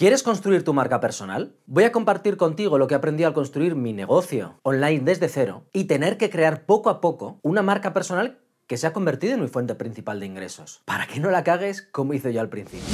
¿Quieres construir tu marca personal? Voy a compartir contigo lo que aprendí al construir mi negocio online desde cero y tener que crear poco a poco una marca personal que se ha convertido en mi fuente principal de ingresos. Para que no la cagues como hice yo al principio.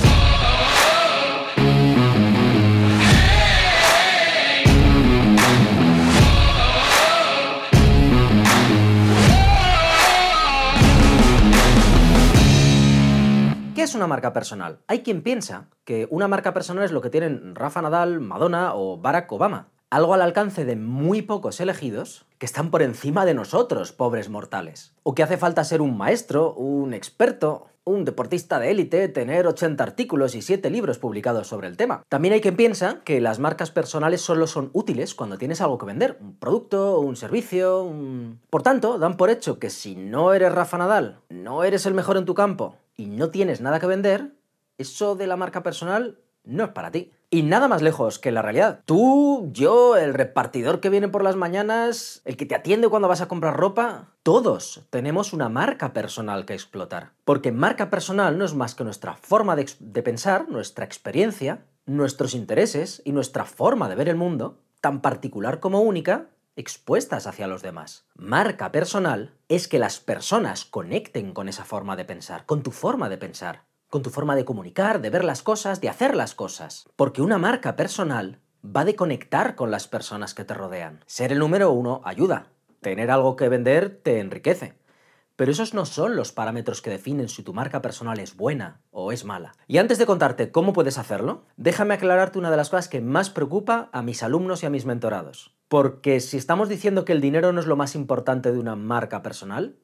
Una marca personal? Hay quien piensa que una marca personal es lo que tienen Rafa Nadal, Madonna o Barack Obama. Algo al alcance de muy pocos elegidos que están por encima de nosotros, pobres mortales. O que hace falta ser un maestro, un experto, un deportista de élite, tener 80 artículos y 7 libros publicados sobre el tema. También hay quien piensa que las marcas personales solo son útiles cuando tienes algo que vender, un producto, un servicio, un... Por tanto, dan por hecho que si no eres Rafa Nadal, no eres el mejor en tu campo y no tienes nada que vender, eso de la marca personal no es para ti. Y nada más lejos que la realidad. Tú, yo, el repartidor que viene por las mañanas, el que te atiende cuando vas a comprar ropa, todos tenemos una marca personal que explotar. Porque marca personal no es más que nuestra forma de, de pensar, nuestra experiencia, nuestros intereses y nuestra forma de ver el mundo, tan particular como única, expuestas hacia los demás. Marca personal es que las personas conecten con esa forma de pensar, con tu forma de pensar con tu forma de comunicar, de ver las cosas, de hacer las cosas. Porque una marca personal va de conectar con las personas que te rodean. Ser el número uno ayuda. Tener algo que vender te enriquece. Pero esos no son los parámetros que definen si tu marca personal es buena o es mala. Y antes de contarte cómo puedes hacerlo, déjame aclararte una de las cosas que más preocupa a mis alumnos y a mis mentorados. Porque si estamos diciendo que el dinero no es lo más importante de una marca personal,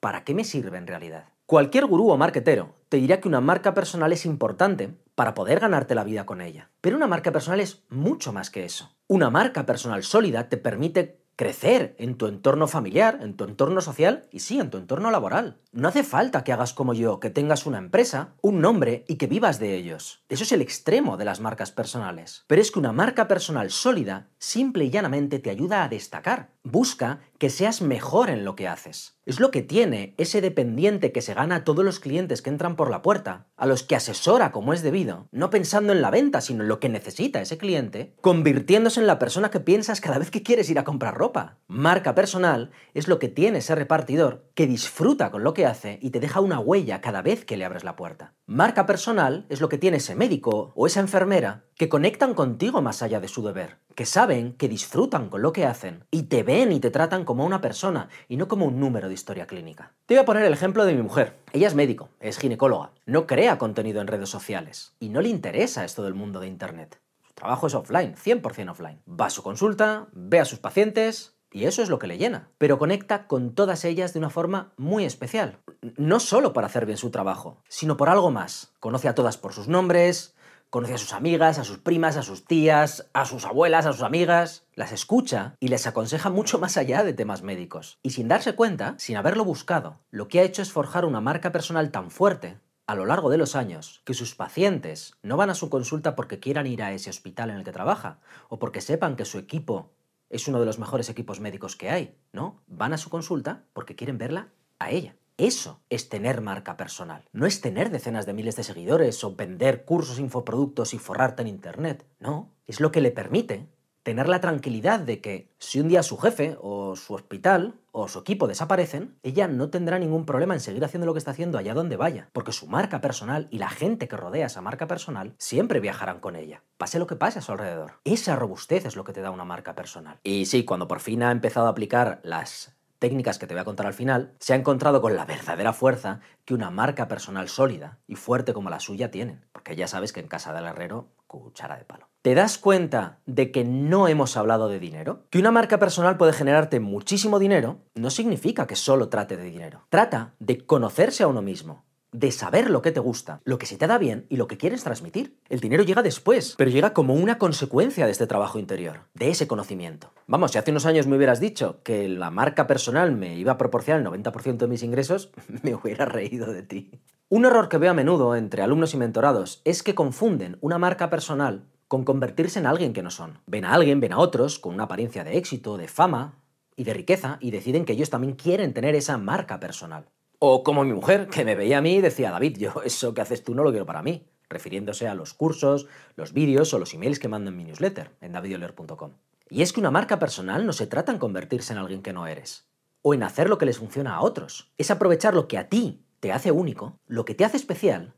¿para qué me sirve en realidad? Cualquier gurú o marketero te dirá que una marca personal es importante para poder ganarte la vida con ella. Pero una marca personal es mucho más que eso. Una marca personal sólida te permite crecer en tu entorno familiar, en tu entorno social y sí, en tu entorno laboral. No hace falta que hagas como yo, que tengas una empresa, un nombre y que vivas de ellos. Eso es el extremo de las marcas personales. Pero es que una marca personal sólida simple y llanamente te ayuda a destacar. Busca que seas mejor en lo que haces. Es lo que tiene ese dependiente que se gana a todos los clientes que entran por la puerta, a los que asesora como es debido, no pensando en la venta, sino en lo que necesita ese cliente, convirtiéndose en la persona que piensas cada vez que quieres ir a comprar ropa. Marca personal es lo que tiene ese repartidor que disfruta con lo que hace y te deja una huella cada vez que le abres la puerta. Marca personal es lo que tiene ese médico o esa enfermera que conectan contigo más allá de su deber, que saben que disfrutan con lo que hacen y te ven y te tratan como una persona y no como un número de historia clínica. Te voy a poner el ejemplo de mi mujer. Ella es médico, es ginecóloga, no crea contenido en redes sociales y no le interesa esto del mundo de Internet. Su trabajo es offline, 100% offline. Va a su consulta, ve a sus pacientes, y eso es lo que le llena. Pero conecta con todas ellas de una forma muy especial. No solo para hacer bien su trabajo, sino por algo más. Conoce a todas por sus nombres, Conoce a sus amigas, a sus primas, a sus tías, a sus abuelas, a sus amigas, las escucha y les aconseja mucho más allá de temas médicos. Y sin darse cuenta, sin haberlo buscado, lo que ha hecho es forjar una marca personal tan fuerte a lo largo de los años que sus pacientes no van a su consulta porque quieran ir a ese hospital en el que trabaja o porque sepan que su equipo es uno de los mejores equipos médicos que hay, ¿no? Van a su consulta porque quieren verla a ella. Eso es tener marca personal. No es tener decenas de miles de seguidores o vender cursos, infoproductos y forrarte en Internet. No, es lo que le permite tener la tranquilidad de que si un día su jefe o su hospital o su equipo desaparecen, ella no tendrá ningún problema en seguir haciendo lo que está haciendo allá donde vaya, porque su marca personal y la gente que rodea esa marca personal siempre viajarán con ella, pase lo que pase a su alrededor. Esa robustez es lo que te da una marca personal. Y sí, cuando por fin ha empezado a aplicar las técnicas que te voy a contar al final, se ha encontrado con la verdadera fuerza que una marca personal sólida y fuerte como la suya tienen. Porque ya sabes que en casa del herrero, cuchara de palo. ¿Te das cuenta de que no hemos hablado de dinero? Que una marca personal puede generarte muchísimo dinero no significa que solo trate de dinero. Trata de conocerse a uno mismo, de saber lo que te gusta, lo que se te da bien y lo que quieres transmitir. El dinero llega después, pero llega como una consecuencia de este trabajo interior, de ese conocimiento. Vamos, si hace unos años me hubieras dicho que la marca personal me iba a proporcionar el 90% de mis ingresos, me hubiera reído de ti. Un error que veo a menudo entre alumnos y mentorados es que confunden una marca personal con convertirse en alguien que no son. Ven a alguien, ven a otros, con una apariencia de éxito, de fama y de riqueza, y deciden que ellos también quieren tener esa marca personal. O como mi mujer, que me veía a mí y decía, David, yo eso que haces tú no lo quiero para mí. refiriéndose a los cursos, los vídeos o los emails que mando en mi newsletter en davidioler.com. Y es que una marca personal no se trata en convertirse en alguien que no eres, o en hacer lo que les funciona a otros. Es aprovechar lo que a ti te hace único, lo que te hace especial,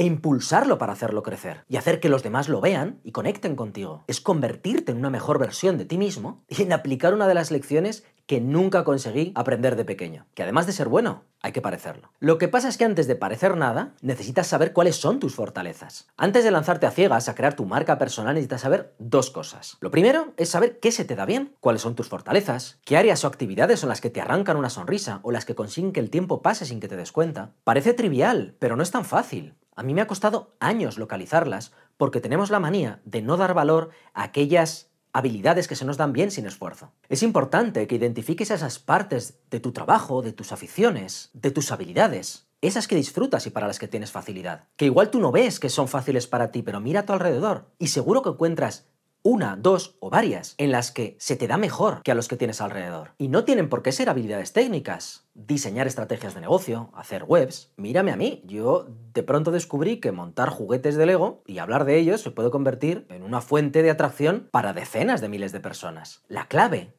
e impulsarlo para hacerlo crecer y hacer que los demás lo vean y conecten contigo. Es convertirte en una mejor versión de ti mismo y en aplicar una de las lecciones que nunca conseguí aprender de pequeño. Que además de ser bueno, hay que parecerlo. Lo que pasa es que antes de parecer nada, necesitas saber cuáles son tus fortalezas. Antes de lanzarte a ciegas a crear tu marca personal, necesitas saber dos cosas. Lo primero es saber qué se te da bien, cuáles son tus fortalezas, qué áreas o actividades son las que te arrancan una sonrisa o las que consiguen que el tiempo pase sin que te des cuenta. Parece trivial, pero no es tan fácil. A mí me ha costado años localizarlas porque tenemos la manía de no dar valor a aquellas habilidades que se nos dan bien sin esfuerzo. Es importante que identifiques esas partes de tu trabajo, de tus aficiones, de tus habilidades, esas que disfrutas y para las que tienes facilidad. Que igual tú no ves que son fáciles para ti, pero mira a tu alrededor y seguro que encuentras una, dos o varias en las que se te da mejor que a los que tienes alrededor. Y no tienen por qué ser habilidades técnicas. Diseñar estrategias de negocio, hacer webs. Mírame a mí, yo de pronto descubrí que montar juguetes de Lego y hablar de ellos se puede convertir en una fuente de atracción para decenas de miles de personas. La clave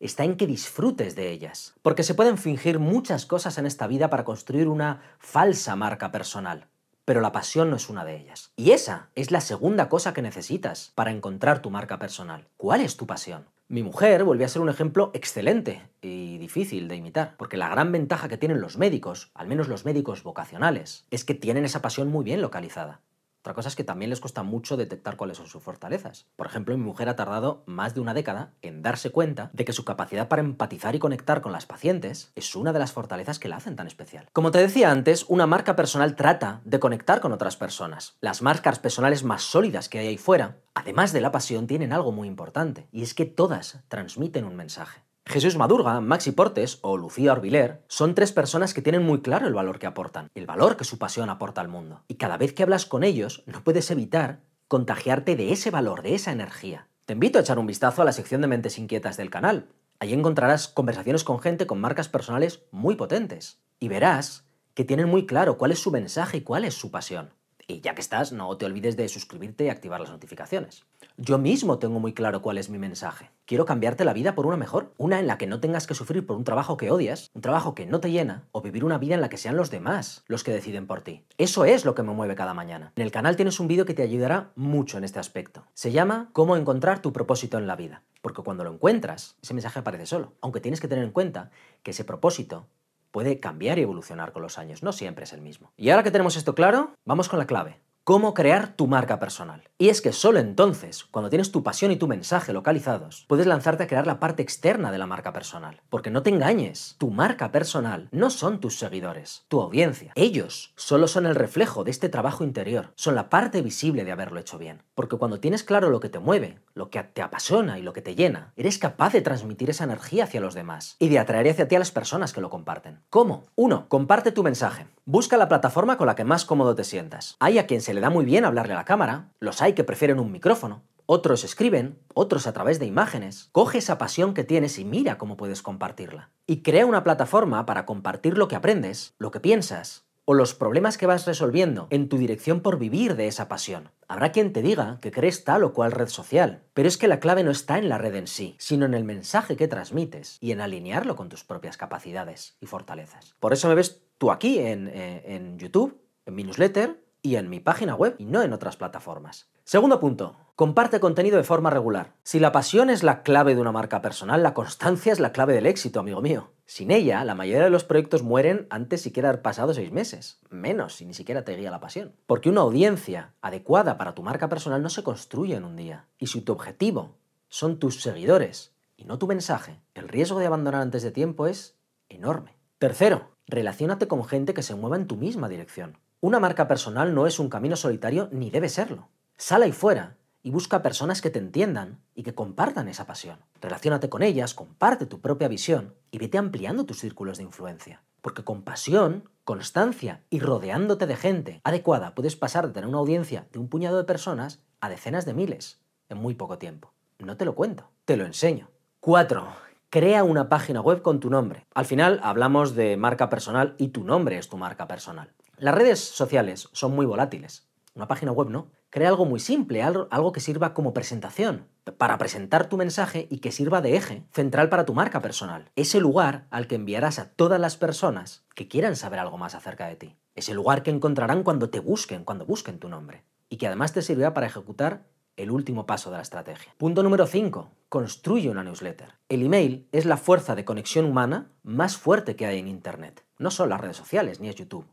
está en que disfrutes de ellas. Porque se pueden fingir muchas cosas en esta vida para construir una falsa marca personal pero la pasión no es una de ellas. Y esa es la segunda cosa que necesitas para encontrar tu marca personal. ¿Cuál es tu pasión? Mi mujer volvió a ser un ejemplo excelente y difícil de imitar, porque la gran ventaja que tienen los médicos, al menos los médicos vocacionales, es que tienen esa pasión muy bien localizada. Otra cosa es que también les cuesta mucho detectar cuáles son sus fortalezas. Por ejemplo, mi mujer ha tardado más de una década en darse cuenta de que su capacidad para empatizar y conectar con las pacientes es una de las fortalezas que la hacen tan especial. Como te decía antes, una marca personal trata de conectar con otras personas. Las marcas personales más sólidas que hay ahí fuera, además de la pasión, tienen algo muy importante, y es que todas transmiten un mensaje. Jesús Madurga, Maxi Portes o Lucía Orbiler son tres personas que tienen muy claro el valor que aportan, el valor que su pasión aporta al mundo. Y cada vez que hablas con ellos, no puedes evitar contagiarte de ese valor, de esa energía. Te invito a echar un vistazo a la sección de mentes inquietas del canal. Allí encontrarás conversaciones con gente con marcas personales muy potentes. Y verás que tienen muy claro cuál es su mensaje y cuál es su pasión. Y ya que estás, no te olvides de suscribirte y activar las notificaciones. Yo mismo tengo muy claro cuál es mi mensaje. Quiero cambiarte la vida por una mejor, una en la que no tengas que sufrir por un trabajo que odias, un trabajo que no te llena, o vivir una vida en la que sean los demás los que deciden por ti. Eso es lo que me mueve cada mañana. En el canal tienes un vídeo que te ayudará mucho en este aspecto. Se llama Cómo encontrar tu propósito en la vida. Porque cuando lo encuentras, ese mensaje aparece solo. Aunque tienes que tener en cuenta que ese propósito puede cambiar y evolucionar con los años, no siempre es el mismo. Y ahora que tenemos esto claro, vamos con la clave cómo crear tu marca personal. Y es que solo entonces, cuando tienes tu pasión y tu mensaje localizados, puedes lanzarte a crear la parte externa de la marca personal. Porque no te engañes, tu marca personal no son tus seguidores, tu audiencia. Ellos solo son el reflejo de este trabajo interior, son la parte visible de haberlo hecho bien. Porque cuando tienes claro lo que te mueve, lo que te apasiona y lo que te llena, eres capaz de transmitir esa energía hacia los demás y de atraer hacia ti a las personas que lo comparten. ¿Cómo? 1. Comparte tu mensaje. Busca la plataforma con la que más cómodo te sientas. Hay a quien le da muy bien hablarle a la cámara, los hay que prefieren un micrófono, otros escriben, otros a través de imágenes. Coge esa pasión que tienes y mira cómo puedes compartirla. Y crea una plataforma para compartir lo que aprendes, lo que piensas o los problemas que vas resolviendo en tu dirección por vivir de esa pasión. Habrá quien te diga que crees tal o cual red social, pero es que la clave no está en la red en sí, sino en el mensaje que transmites y en alinearlo con tus propias capacidades y fortalezas. Por eso me ves tú aquí en, eh, en YouTube, en mi newsletter, y en mi página web y no en otras plataformas. Segundo punto, comparte contenido de forma regular. Si la pasión es la clave de una marca personal, la constancia es la clave del éxito, amigo mío. Sin ella, la mayoría de los proyectos mueren antes siquiera haber pasado seis meses, menos si ni siquiera te guía la pasión. Porque una audiencia adecuada para tu marca personal no se construye en un día. Y si tu objetivo son tus seguidores y no tu mensaje, el riesgo de abandonar antes de tiempo es enorme. Tercero, relaciónate con gente que se mueva en tu misma dirección. Una marca personal no es un camino solitario ni debe serlo. Sal ahí fuera y busca personas que te entiendan y que compartan esa pasión. Relaciónate con ellas, comparte tu propia visión y vete ampliando tus círculos de influencia. Porque con pasión, constancia y rodeándote de gente adecuada puedes pasar de tener una audiencia de un puñado de personas a decenas de miles en muy poco tiempo. No te lo cuento, te lo enseño. 4. Crea una página web con tu nombre. Al final hablamos de marca personal y tu nombre es tu marca personal. Las redes sociales son muy volátiles Una página web no. Crea algo muy simple, algo que sirva como presentación, para presentar tu mensaje y que sirva de eje central para tu marca personal. Ese lugar al que enviarás a todas las personas que quieran saber algo más acerca de ti. Ese lugar que encontrarán cuando te busquen, cuando busquen tu nombre. Y que además te servirá para ejecutar el último paso de la estrategia. Punto número 5. Construye una newsletter. El email es la fuerza de conexión humana más fuerte que hay en Internet. No son las redes sociales ni es YouTube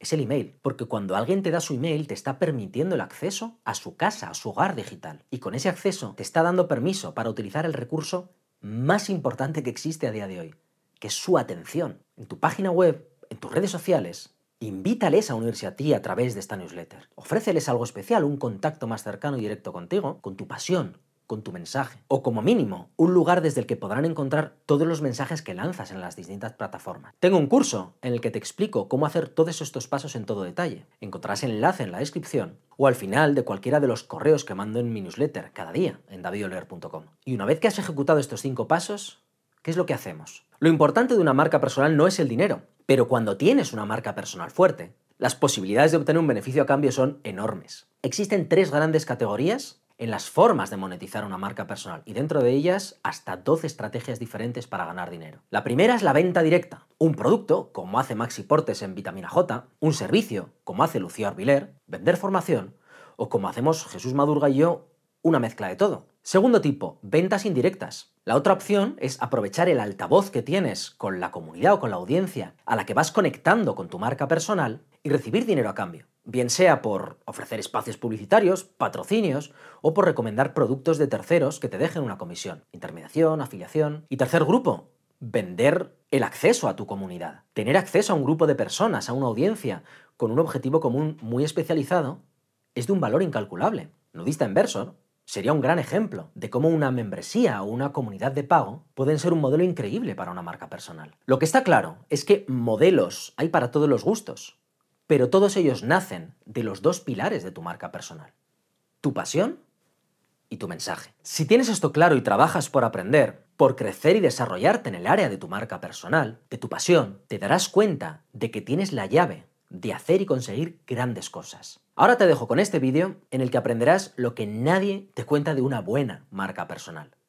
es el email, porque cuando alguien te da su email te está permitiendo el acceso a su casa, a su hogar digital. Y con ese acceso te está dando permiso para utilizar el recurso más importante que existe a día de hoy, que es su atención. En tu página web, en tus redes sociales, invítales a unirse a ti a través de esta newsletter. Ofréceles algo especial, un contacto más cercano y directo contigo, con tu pasión, con tu mensaje. O como mínimo, un lugar desde el que podrán encontrar todos los mensajes que lanzas en las distintas plataformas. Tengo un curso en el que te explico cómo hacer todos estos pasos en todo detalle. Encontrarás el enlace en la descripción o al final de cualquiera de los correos que mando en mi newsletter cada día en davidoler.com. Y una vez que has ejecutado estos cinco pasos, ¿qué es lo que hacemos? Lo importante de una marca personal no es el dinero, pero cuando tienes una marca personal fuerte, las posibilidades de obtener un beneficio a cambio son enormes. Existen tres grandes categorías en las formas de monetizar una marca personal y dentro de ellas hasta 12 estrategias diferentes para ganar dinero. La primera es la venta directa. Un producto, como hace Maxi Portes en Vitamina J, un servicio, como hace Lucía Orbiler, vender formación, o como hacemos Jesús Madurga y yo, una mezcla de todo. Segundo tipo, ventas indirectas. La otra opción es aprovechar el altavoz que tienes con la comunidad o con la audiencia a la que vas conectando con tu marca personal y recibir dinero a cambio bien sea por ofrecer espacios publicitarios, patrocinios o por recomendar productos de terceros que te dejen una comisión, intermediación, afiliación. Y tercer grupo, vender el acceso a tu comunidad, tener acceso a un grupo de personas, a una audiencia, con un objetivo común muy especializado, es de un valor incalculable. Nudista Inversor sería un gran ejemplo de cómo una membresía o una comunidad de pago pueden ser un modelo increíble para una marca personal. Lo que está claro es que modelos hay para todos los gustos, pero todos ellos nacen de los dos pilares de tu marca personal. Tu pasión y tu mensaje. Si tienes esto claro y trabajas por aprender, por crecer y desarrollarte en el área de tu marca personal, de tu pasión, te darás cuenta de que tienes la llave de hacer y conseguir grandes cosas. Ahora te dejo con este vídeo en el que aprenderás lo que nadie te cuenta de una buena marca personal.